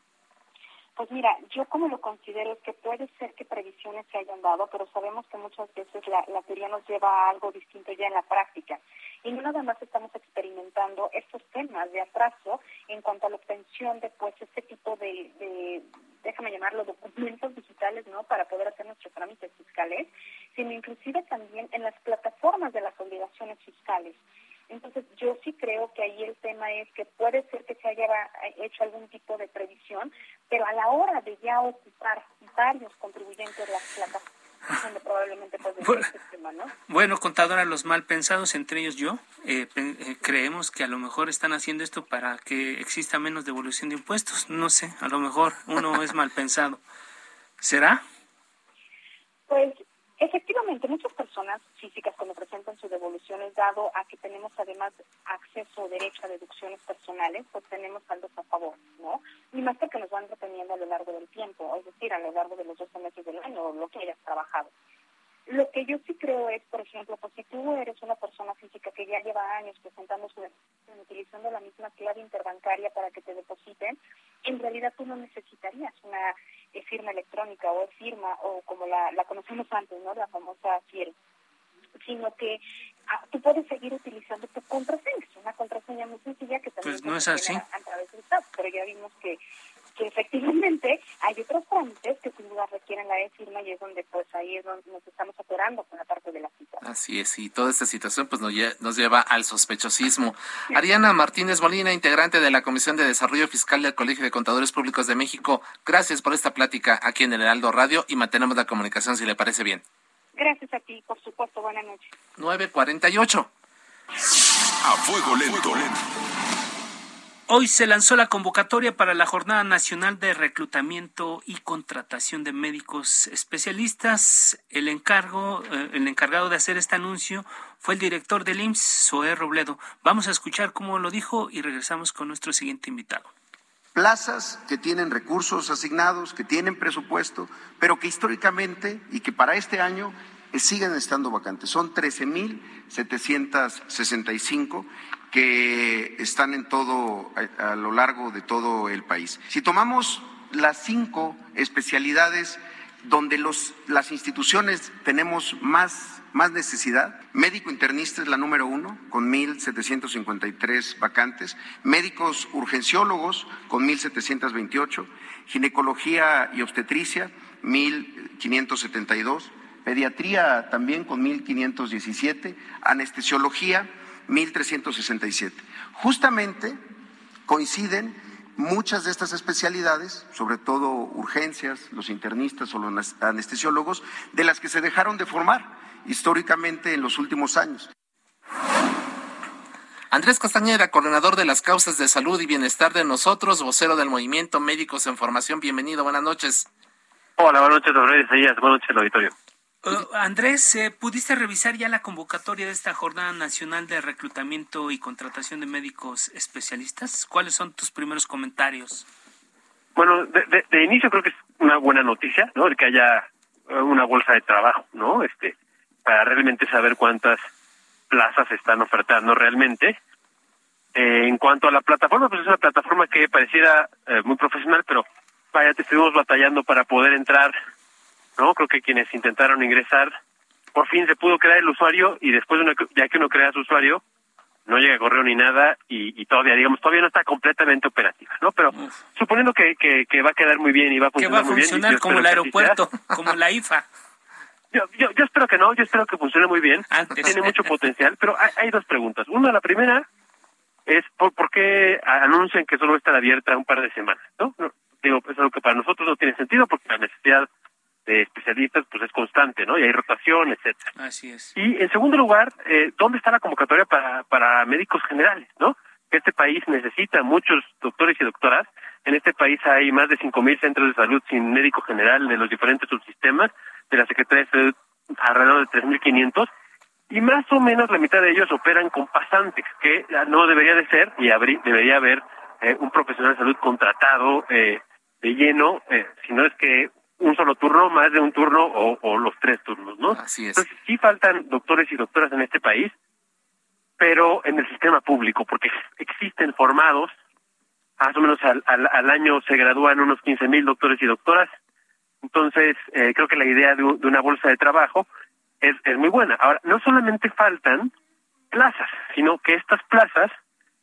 Pues mira, yo como lo considero es que puede ser que previsiones se hayan dado, pero sabemos que muchas veces la, teoría nos lleva a algo distinto ya en la práctica. Y no nada más estamos experimentando estos temas de atraso en cuanto a la obtención de pues este tipo de, de déjame llamarlo, documentos digitales, ¿no? Para poder hacer nuestros trámites fiscales, sino inclusive también en las plataformas de las obligaciones fiscales. Entonces, yo sí creo que ahí el tema es que puede ser que se haya hecho algún tipo de previsión, pero a la hora de ya ocupar varios contribuyentes las plataformas, donde probablemente puede bueno, este tema, ¿no? Bueno, contadora, los mal pensados, entre ellos yo, eh, eh, creemos que a lo mejor están haciendo esto para que exista menos devolución de impuestos. No sé, a lo mejor uno es mal pensado. ¿Será? Pues Efectivamente, muchas personas físicas cuando presentan sus devoluciones, dado a que tenemos además acceso o derecho a deducciones personales, pues tenemos saldos a favor, ¿no? Y más que nos van reteniendo a lo largo del tiempo, es decir, a lo largo de los 12 meses del año o lo que hayas trabajado. Lo que yo sí creo es, por ejemplo, pues si tú eres una persona física que ya lleva años presentando su utilizando la misma clave interbancaria para que te depositen, en realidad tú no necesitarías una es firma electrónica o firma o como la, la conocemos antes, ¿no? La famosa fiel sino que ah, tú puedes seguir utilizando tu contraseña, es una contraseña muy sencilla que también pues no es así. A, través del SAT, pero ya vimos que que efectivamente hay otros trámites que sin duda requieren la e-firma y es donde pues ahí es donde nos estamos operando con la parte de la cita. Así es, y toda esta situación pues nos, nos lleva al sospechosismo. Ariana Martínez Molina, integrante de la Comisión de Desarrollo Fiscal del Colegio de Contadores Públicos de México, gracias por esta plática aquí en el Heraldo Radio y mantenemos la comunicación si le parece bien. Gracias a ti, por supuesto, buenas noches. 948. A fuego lento. Hoy se lanzó la convocatoria para la Jornada Nacional de Reclutamiento y Contratación de Médicos Especialistas. El encargo, eh, el encargado de hacer este anuncio fue el director del IMSS, Zoé Robledo. Vamos a escuchar cómo lo dijo y regresamos con nuestro siguiente invitado. Plazas que tienen recursos asignados, que tienen presupuesto, pero que históricamente y que para este año eh, siguen estando vacantes. Son 13.765 que están en todo, a, lo largo de todo el país. Si tomamos las cinco especialidades donde los, las instituciones tenemos más, más necesidad, médico internista es la número uno, con 1.753 vacantes, médicos urgenciólogos con 1.728, ginecología y obstetricia 1.572, pediatría también con 1.517, anestesiología 1367. Justamente coinciden muchas de estas especialidades, sobre todo urgencias, los internistas o los anestesiólogos, de las que se dejaron de formar históricamente en los últimos años. Andrés Castañeda, coordinador de las causas de salud y bienestar de nosotros, vocero del movimiento Médicos en Formación. Bienvenido, buenas noches. Hola, buenas noches, don Buenas noches, auditorio. Uh, Andrés, eh, ¿pudiste revisar ya la convocatoria de esta Jornada Nacional de Reclutamiento y Contratación de Médicos Especialistas? ¿Cuáles son tus primeros comentarios? Bueno, de, inicio creo que es una buena noticia, ¿no? El que haya eh, una bolsa de trabajo, ¿no? Este, para realmente saber cuántas plazas están ofertando realmente. Eh, en cuanto a la plataforma, pues es una plataforma que pareciera muy profesional, pero vaya, te estuvimos batallando para poder entrar ¿no? Creo que quienes intentaron ingresar, por fin se pudo crear el usuario y después, de ya que uno crea su usuario, no llega correo ni nada y, todavía, digamos, todavía no está completamente operativa, ¿no? Pero suponiendo que, que, va a quedar muy bien y va a funcionar, muy bien, como el aeropuerto, como la IFA. Yo, yo, yo, espero que no, yo espero que funcione muy bien. Tiene mucho potencial, pero hay, dos preguntas. Una, la primera es por, por qué anuncian que solo va a estar abierta un par de semanas, ¿no? Digo, es algo que para nosotros no tiene sentido porque la necesidad de especialistas pues es constante, ¿no? Y hay rotación, etcétera. Así es. Y en segundo lugar, eh, ¿dónde está la convocatoria para, para médicos generales, ¿no? Este país necesita muchos doctores y doctoras. En este país hay más de 5.000 centros de salud sin médico general de los diferentes subsistemas. De la Secretaría de Salud, alrededor de 3.500. Y más o menos la mitad de ellos operan con pasantes, que no debería de ser, y debería haber eh, un profesional de salud contratado eh, de lleno, eh, si no es que un solo turno, más de un turno o, los tres turnos, ¿no? Así es. Entonces sí faltan doctores y doctoras en este país, pero en el sistema público, porque existen formados, más o menos al, al, año se gradúan unos 15 mil doctores y doctoras, entonces eh, creo que la idea de, de, una bolsa de trabajo es, es muy buena. Ahora, no solamente faltan plazas, sino que estas plazas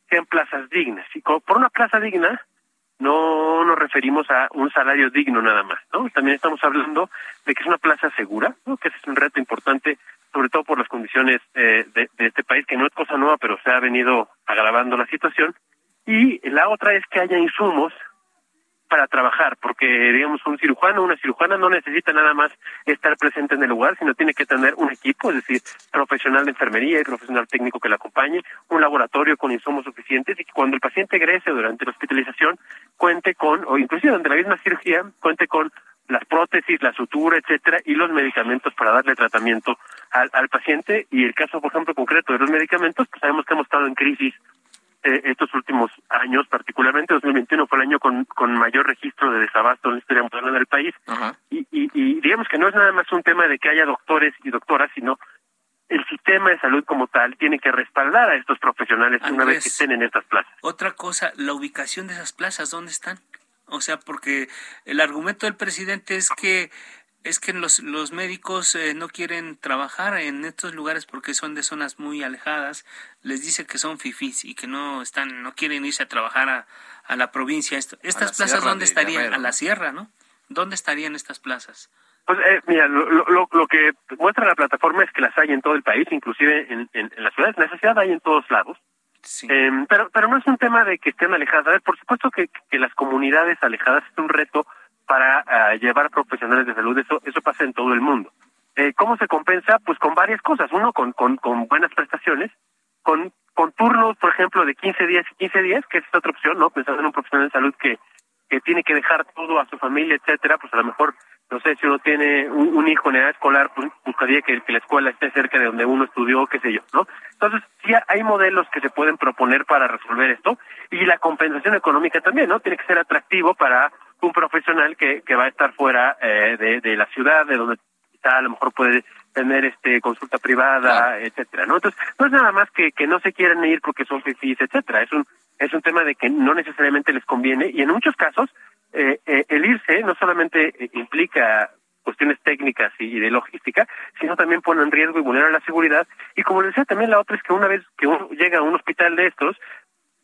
sean plazas dignas. Y por una plaza digna, no nos referimos a un salario digno nada más, ¿no? También estamos hablando de que es una plaza segura, ¿no? Que es un reto importante, sobre todo por las condiciones eh, de, de, este país, que no es cosa nueva, pero se ha venido agravando la situación. Y la otra es que haya insumos para trabajar, porque digamos un cirujano, una cirujana no necesita nada más estar presente en el lugar, sino tiene que tener un equipo, es decir, profesional de enfermería y profesional técnico que la acompañe, un laboratorio con insumos suficientes y que cuando el paciente egrese durante la hospitalización cuente con, o inclusive durante la misma cirugía, cuente con las prótesis, la sutura, etcétera, y los medicamentos para darle tratamiento al, al paciente. Y el caso, por ejemplo, concreto de los medicamentos, pues sabemos que hemos estado en crisis eh, estos últimos años, particularmente 2021 fue el año con, con mayor registro de desabasto en la historia moderna del país. Y, y, y digamos que no es nada más un tema de que haya doctores y doctoras, sino el sistema de salud como tal tiene que respaldar a estos profesionales una vez que estén en estas plazas. Otra cosa, la ubicación de esas plazas, ¿dónde están? O sea, porque el argumento del presidente es que es que los, los médicos eh, no quieren trabajar en estos lugares porque son de zonas muy alejadas. Les dice que son fifís y que no están, no quieren irse a trabajar a, a la provincia. estas plazas, ¿dónde estarían? a la sierra, ¿no? ¿Dónde estarían estas plazas? Pues eh, mira, lo, lo, lo, que muestra la plataforma es que las hay en todo el país, inclusive en, en, las ciudades. Necesidad hay en todos lados. Sí. Em, pero, pero no es un tema de que estén alejadas. A ver, por supuesto que, que las comunidades alejadas es un reto para uh, llevar profesionales de salud. Eso, eso pasa en todo el mundo. Eh, ¿Cómo se compensa? Pues con varias cosas. Uno, con, con, con buenas prestaciones, con, con turnos, por ejemplo, de 15 días y 15 días, que es otra opción, ¿no? Pensando en un profesional de salud que, que tiene que dejar todo a su familia, etcétera, pues a lo mejor, no sé, si uno tiene un, hijo en edad escolar, pues buscaría que, que, la escuela esté cerca de donde uno estudió, qué sé yo, ¿no? Entonces, sí hay modelos que se pueden proponer para resolver esto, y la compensación económica también, ¿no? Tiene que ser atractivo para un profesional que, que va a estar fuera eh, de, de la ciudad, de donde está, a lo mejor puede tener este consulta privada, etcétera, ¿no? Entonces, no es nada más que, que no se quieren ir porque son fifís, etcétera, es un es un tema de que no necesariamente les conviene y en muchos casos eh, eh, el irse no solamente eh, implica cuestiones técnicas y de logística, sino también pone en riesgo y vulnera la seguridad. Y como les decía, también la otra es que una vez que uno llega a un hospital de estos,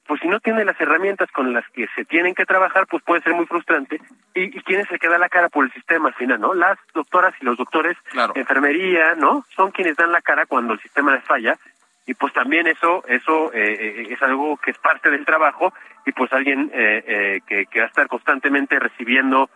pues si no tiene las herramientas con las que se tienen que trabajar, pues puede ser muy frustrante. ¿Y, y quién es el que da la cara por el sistema al final, no? Las doctoras y los doctores, enfermería, ¿no? Son quienes dan la cara cuando el sistema les falla. Y pues también eso eso eh, eh, es algo que es parte del trabajo y pues alguien eh, eh, que, que va a estar constantemente recibiendo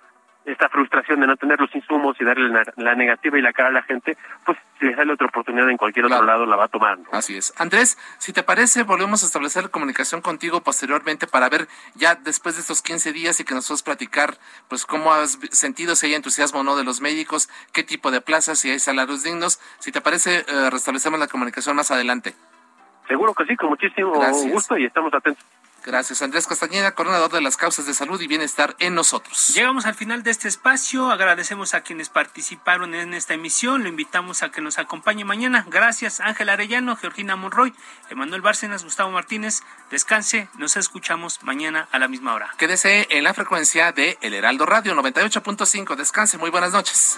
esta frustración de no tener los insumos y darle la, negativa y la cara a la gente, pues si le sale otra oportunidad en cualquier otro lado la va a tomar. Así es. Andrés, si te parece, volvemos a establecer comunicación contigo posteriormente para ver ya después de estos 15 días y que nos a platicar pues cómo has sentido si hay entusiasmo o no de los médicos, qué tipo de plazas, si hay salarios dignos. Si te parece, eh, restablecemos la comunicación más adelante. Seguro que sí, con muchísimo gusto y estamos atentos. Gracias, Andrés Castañeda, coordinador de las causas de salud y bienestar en nosotros. Llegamos al final de este espacio. Agradecemos a quienes participaron en esta emisión. Lo invitamos a que nos acompañe mañana. Gracias, Ángel Arellano, Georgina Monroy, Emanuel Bárcenas, Gustavo Martínez. Descanse. Nos escuchamos mañana a la misma hora. Quédese en la frecuencia de El Heraldo Radio 98.5. Descanse. Muy buenas noches.